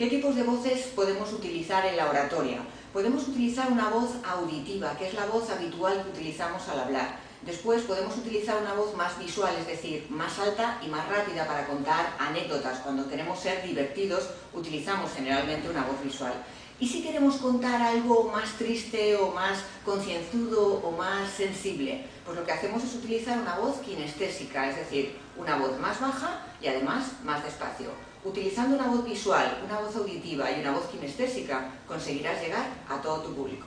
¿Qué tipos de voces podemos utilizar en la oratoria? Podemos utilizar una voz auditiva, que es la voz habitual que utilizamos al hablar. Después podemos utilizar una voz más visual, es decir, más alta y más rápida para contar anécdotas. Cuando queremos ser divertidos, utilizamos generalmente una voz visual. Y si queremos contar algo más triste o más concienzudo o más sensible, pues lo que hacemos es utilizar una voz kinestésica, es decir, una voz más baja y además más despacio. Utilizando una voz visual, una voz auditiva y una voz kinestésica, conseguirás llegar a todo tu público.